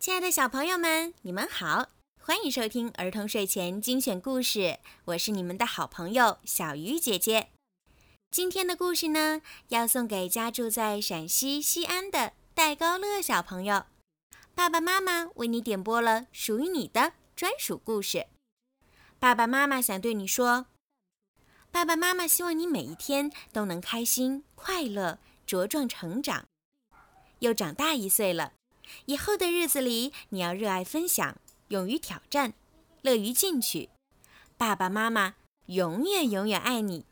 亲爱的小朋友们，你们好，欢迎收听儿童睡前精选故事。我是你们的好朋友小鱼姐姐。今天的故事呢，要送给家住在陕西西安的戴高乐小朋友。爸爸妈妈为你点播了属于你的专属故事。爸爸妈妈想对你说，爸爸妈妈希望你每一天都能开心、快乐、茁壮成长。又长大一岁了，以后的日子里，你要热爱分享，勇于挑战，乐于进取。爸爸妈妈永远永远爱你。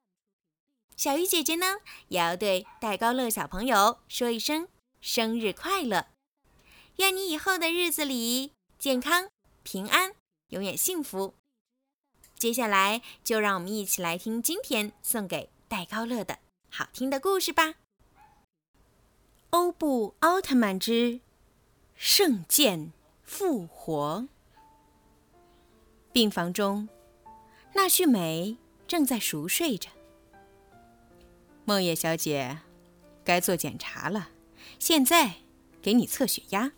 小鱼姐姐呢，也要对戴高乐小朋友说一声生日快乐，愿你以后的日子里健康平安，永远幸福。接下来，就让我们一起来听今天送给戴高乐的好听的故事吧。欧布奥特曼之圣剑复活。病房中，纳绪美正在熟睡着。梦叶小姐，该做检查了，现在给你测血压。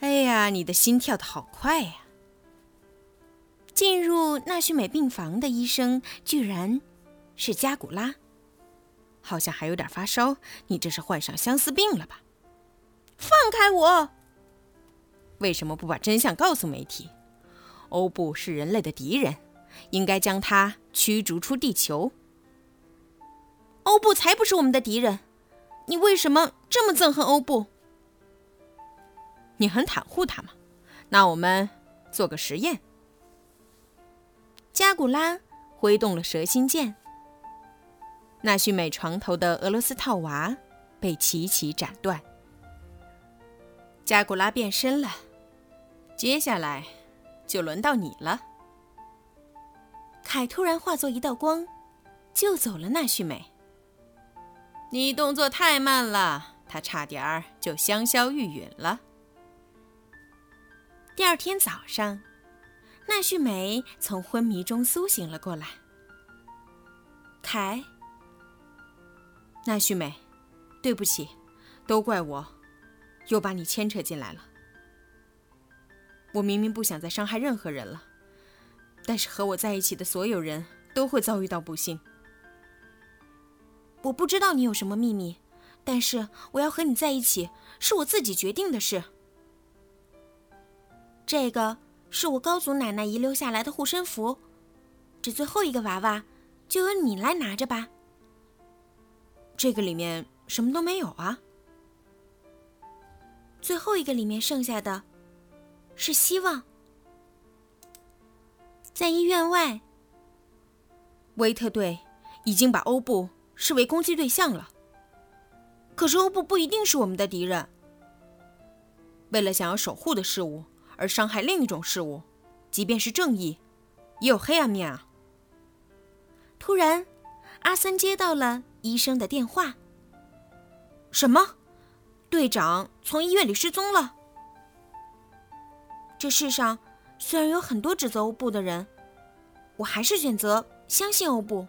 哎呀，你的心跳的好快呀！进入纳绪美病房的医生居然是加古拉。好像还有点发烧，你这是患上相思病了吧？放开我！为什么不把真相告诉媒体？欧布是人类的敌人，应该将他驱逐出地球。欧布才不是我们的敌人，你为什么这么憎恨欧布？你很袒护他吗？那我们做个实验。加古拉挥动了蛇心剑。纳绪美床头的俄罗斯套娃被齐齐斩断，加古拉变身了。接下来就轮到你了。凯突然化作一道光，救走了纳绪美。你动作太慢了，他差点儿就香消玉殒了。第二天早上，纳绪美从昏迷中苏醒了过来。凯。纳绪美，对不起，都怪我，又把你牵扯进来了。我明明不想再伤害任何人了，但是和我在一起的所有人都会遭遇到不幸。我不知道你有什么秘密，但是我要和你在一起是我自己决定的事。这个是我高祖奶奶遗留下来的护身符，这最后一个娃娃就由你来拿着吧。这个里面什么都没有啊！最后一个里面剩下的，是希望。在医院外，维特队已经把欧布视为攻击对象了。可是欧布不一定是我们的敌人。为了想要守护的事物而伤害另一种事物，即便是正义，也有黑暗面啊！突然，阿森接到了。医生的电话。什么？队长从医院里失踪了。这世上虽然有很多指责欧布的人，我还是选择相信欧布。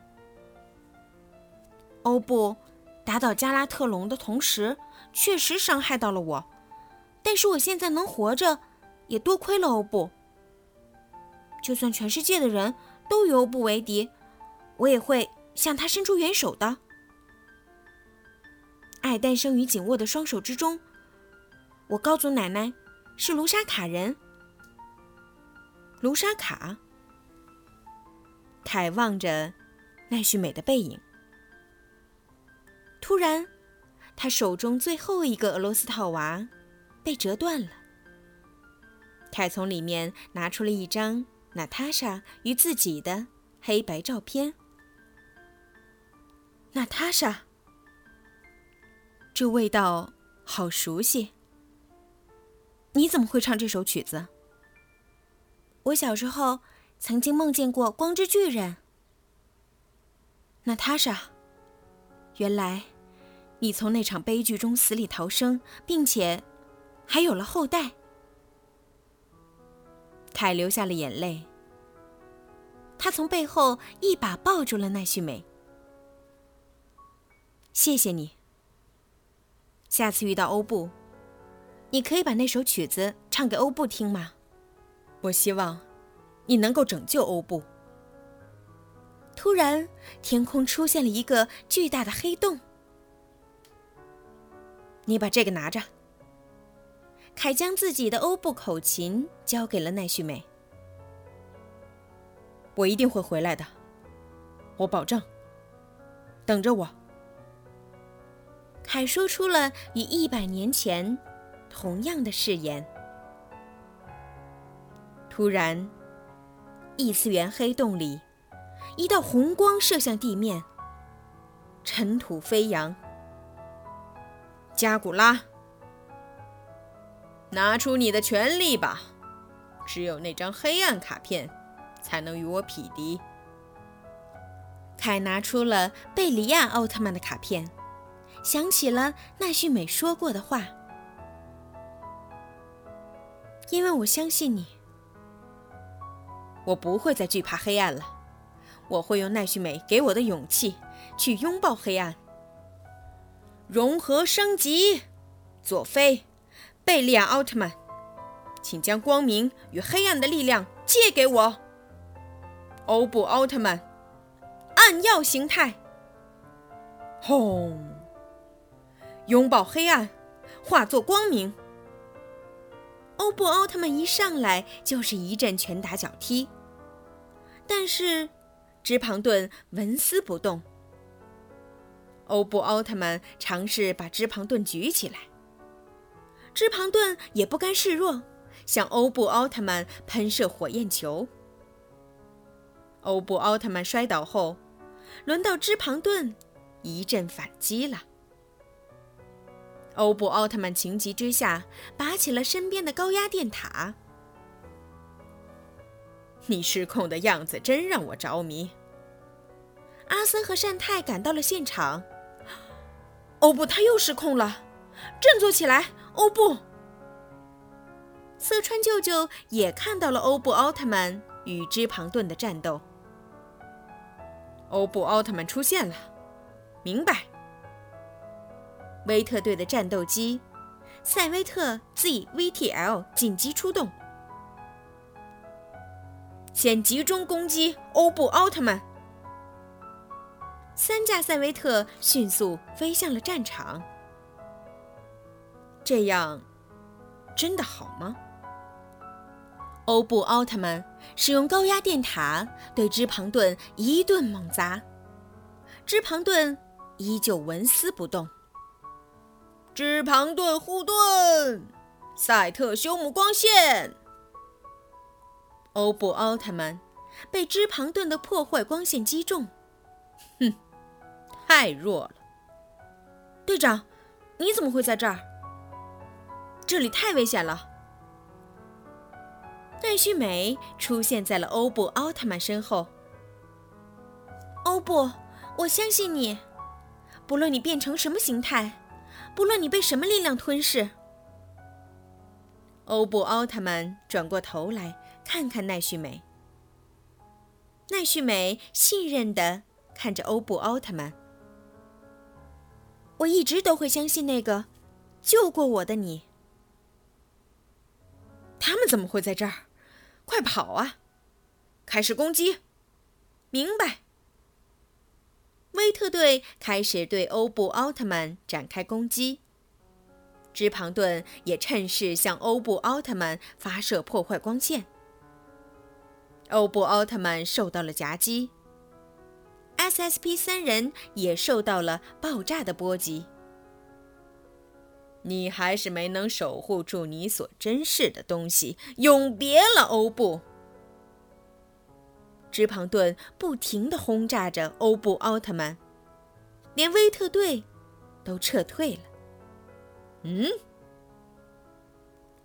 欧布打倒加拉特隆的同时，确实伤害到了我，但是我现在能活着，也多亏了欧布。就算全世界的人都与欧布为敌，我也会向他伸出援手的。爱诞生于紧握的双手之中。我高祖奶奶是卢沙卡人。卢沙卡。凯望着奈绪美的背影，突然，他手中最后一个俄罗斯套娃被折断了。凯从里面拿出了一张娜塔莎与自己的黑白照片。娜塔莎。这味道好熟悉。你怎么会唱这首曲子？我小时候曾经梦见过光之巨人。娜塔莎，原来你从那场悲剧中死里逃生，并且还有了后代。凯流下了眼泪。他从背后一把抱住了奈绪美。谢谢你。下次遇到欧布，你可以把那首曲子唱给欧布听吗？我希望你能够拯救欧布。突然，天空出现了一个巨大的黑洞。你把这个拿着。凯将自己的欧布口琴交给了奈绪美。我一定会回来的，我保证。等着我。凯说出了与一百年前同样的誓言。突然，异次元黑洞里，一道红光射向地面，尘土飞扬。加古拉，拿出你的全力吧！只有那张黑暗卡片，才能与我匹敌。凯拿出了贝里亚奥特曼的卡片，想起了奈绪美说过的话：“因为我相信你，我不会再惧怕黑暗了。我会用奈绪美给我的勇气去拥抱黑暗。融合升级，佐菲，贝利亚奥特曼，请将光明与黑暗的力量借给我。欧布奥特曼。”暗耀形态，轰！拥抱黑暗，化作光明。欧布奥特曼一上来就是一阵拳打脚踢，但是芝庞顿纹丝不动。欧布奥特曼尝试把芝庞顿举起来，芝庞顿也不甘示弱，向欧布奥特曼喷射火焰球。欧布奥特曼摔倒后。轮到芝庞顿一阵反击了。欧布奥特曼情急之下，拔起了身边的高压电塔。你失控的样子真让我着迷。阿森和善太赶到了现场。欧布他又失控了，振作起来，欧布！色川舅舅也看到了欧布奥特曼与芝庞顿的战斗。欧布奥特曼出现了，明白。威特队的战斗机赛威特 ZVTL 紧急出动，先集中攻击欧布奥特曼。三架赛威特迅速飞向了战场。这样真的好吗？欧布奥特曼使用高压电塔对芝庞顿一顿猛砸，芝庞顿依旧纹丝不动。芝庞顿护盾，赛特修姆光线。欧布奥特曼被芝庞顿的破坏光线击中，哼，太弱了。队长，你怎么会在这儿？这里太危险了。奈绪美出现在了欧布奥特曼身后。欧布，我相信你，不论你变成什么形态，不论你被什么力量吞噬。欧布奥特曼转过头来看看奈绪美。奈绪美信任地看着欧布奥特曼。我一直都会相信那个救过我的你。他们怎么会在这儿？快跑啊！开始攻击！明白。威特队开始对欧布奥特曼展开攻击。芝庞顿也趁势向欧布奥特曼发射破坏光线。欧布奥特曼受到了夹击。SSP 三人也受到了爆炸的波及。你还是没能守护住你所珍视的东西，永别了，欧布！芝庞顿不停地轰炸着欧布奥特曼，连威特队都撤退了。嗯，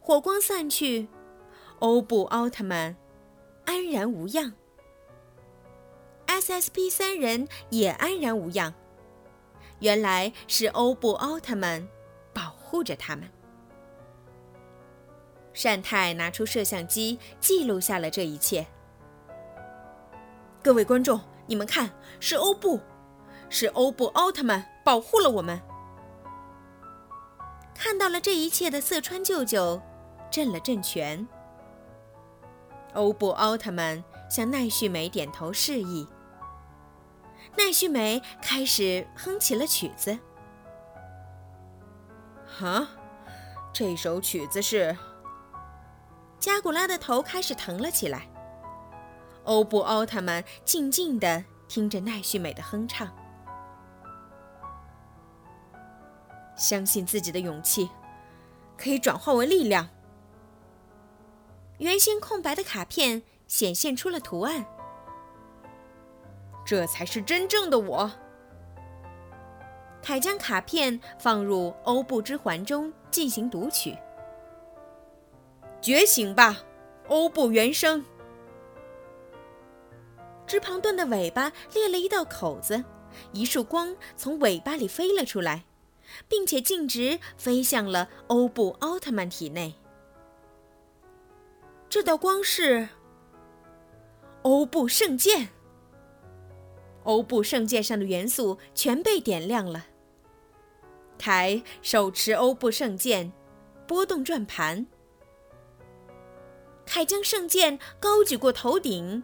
火光散去，欧布奥特曼安然无恙，SSP 三人也安然无恙。原来是欧布奥特曼保。护着他们。善太拿出摄像机，记录下了这一切。各位观众，你们看，是欧布，是欧布奥特曼保护了我们。看到了这一切的色川舅舅震了震拳。欧布奥特曼向奈绪美点头示意。奈绪美开始哼起了曲子。哈，这首曲子是……加古拉的头开始疼了起来。欧布奥特曼静静地听着奈绪美的哼唱，相信自己的勇气可以转化为力量。原先空白的卡片显现出了图案，这才是真正的我。凯将卡片放入欧布之环中进行读取。觉醒吧，欧布原生！芝庞顿的尾巴裂了一道口子，一束光从尾巴里飞了出来，并且径直飞向了欧布奥特曼体内。这道光是欧布圣剑。欧布圣剑上的元素全被点亮了。凯手持欧布圣剑，拨动转盘。凯将圣剑高举过头顶。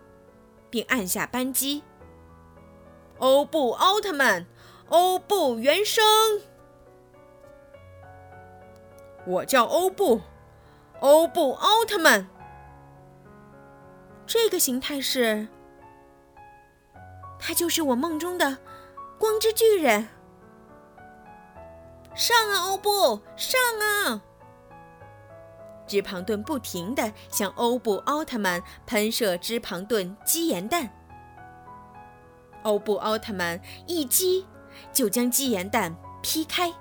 并按下扳机。欧布奥特曼，欧布原生。我叫欧布，欧布奥特曼。这个形态是，他就是我梦中的光之巨人。上啊，欧布，上啊！芝庞顿不停地向欧布奥特曼喷射芝庞顿基岩弹，欧布奥特曼一击就将基岩弹劈开。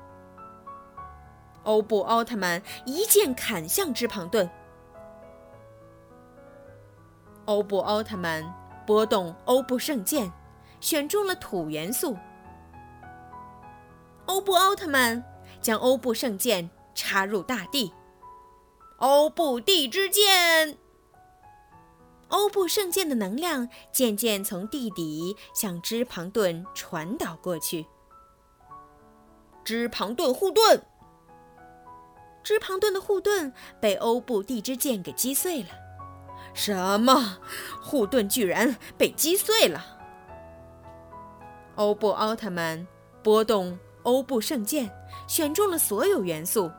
欧布奥特曼一剑砍向芝庞顿，欧布奥特曼拨动欧布圣剑，选中了土元素。欧布奥特曼将欧布圣剑插入大地。欧布地之剑，欧布圣剑的能量渐渐从地底向芝庞顿传导过去。芝庞顿护盾，芝庞顿的护盾被欧布地之剑给击碎了。什么？护盾居然被击碎了？欧布奥特曼拨动欧布圣剑，选中了所有元素。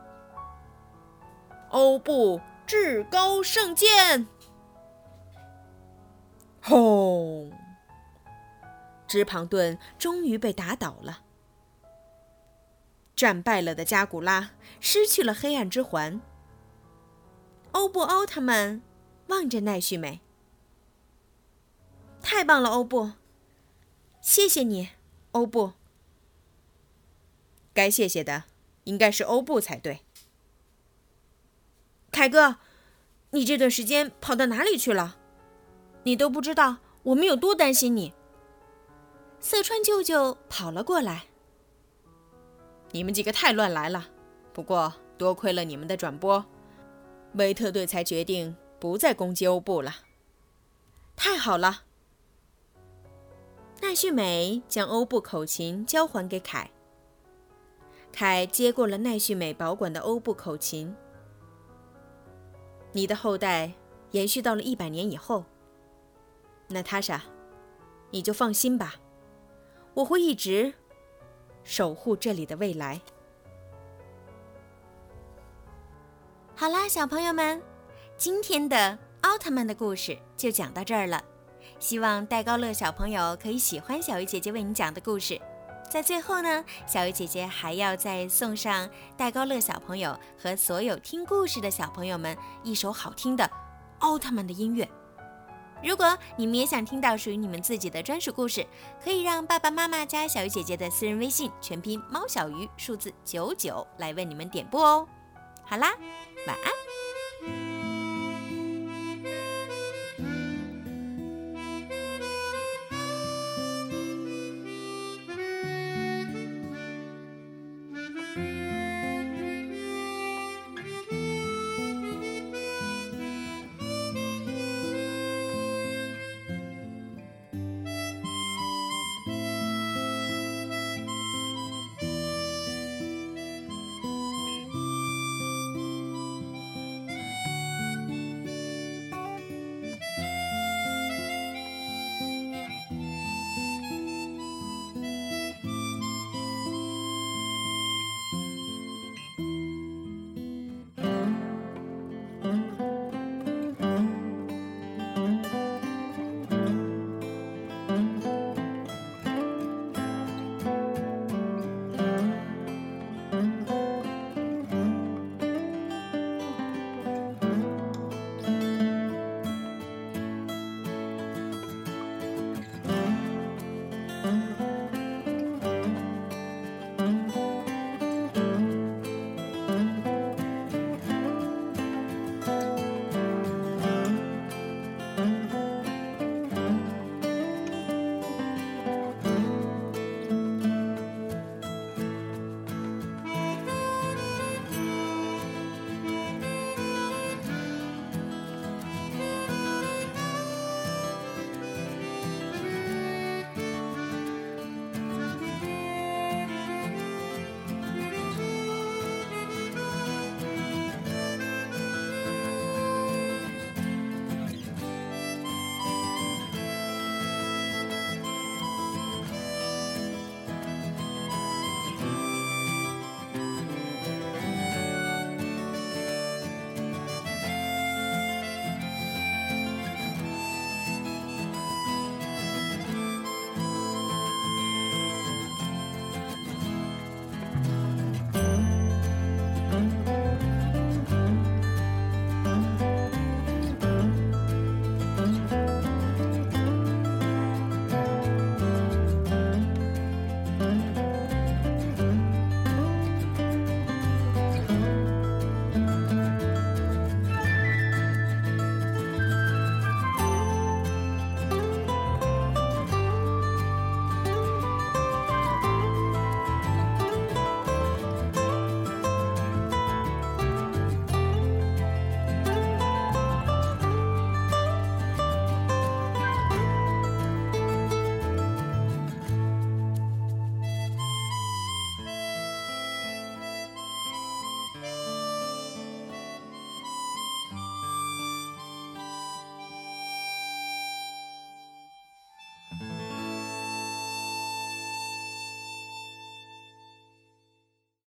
欧布至高圣剑！轰！芝庞顿终于被打倒了。战败了的加古拉失去了黑暗之环。欧布奥特曼望着奈绪美：“太棒了，欧布！谢谢你，欧布。该谢谢的应该是欧布才对。”凯哥，你这段时间跑到哪里去了？你都不知道我们有多担心你。色川舅舅跑了过来。你们几个太乱来了，不过多亏了你们的转播，维特队才决定不再攻击欧布了。太好了！奈绪美将欧布口琴交还给凯，凯接过了奈绪美保管的欧布口琴。你的后代延续到了一百年以后，娜塔莎，你就放心吧，我会一直守护这里的未来。好啦，小朋友们，今天的奥特曼的故事就讲到这儿了，希望戴高乐小朋友可以喜欢小鱼姐姐为你讲的故事。在最后呢，小鱼姐姐还要再送上戴高乐小朋友和所有听故事的小朋友们一首好听的奥特曼的音乐。如果你们也想听到属于你们自己的专属故事，可以让爸爸妈妈加小鱼姐姐的私人微信，全拼猫小鱼数字九九来为你们点播哦。好啦，晚安。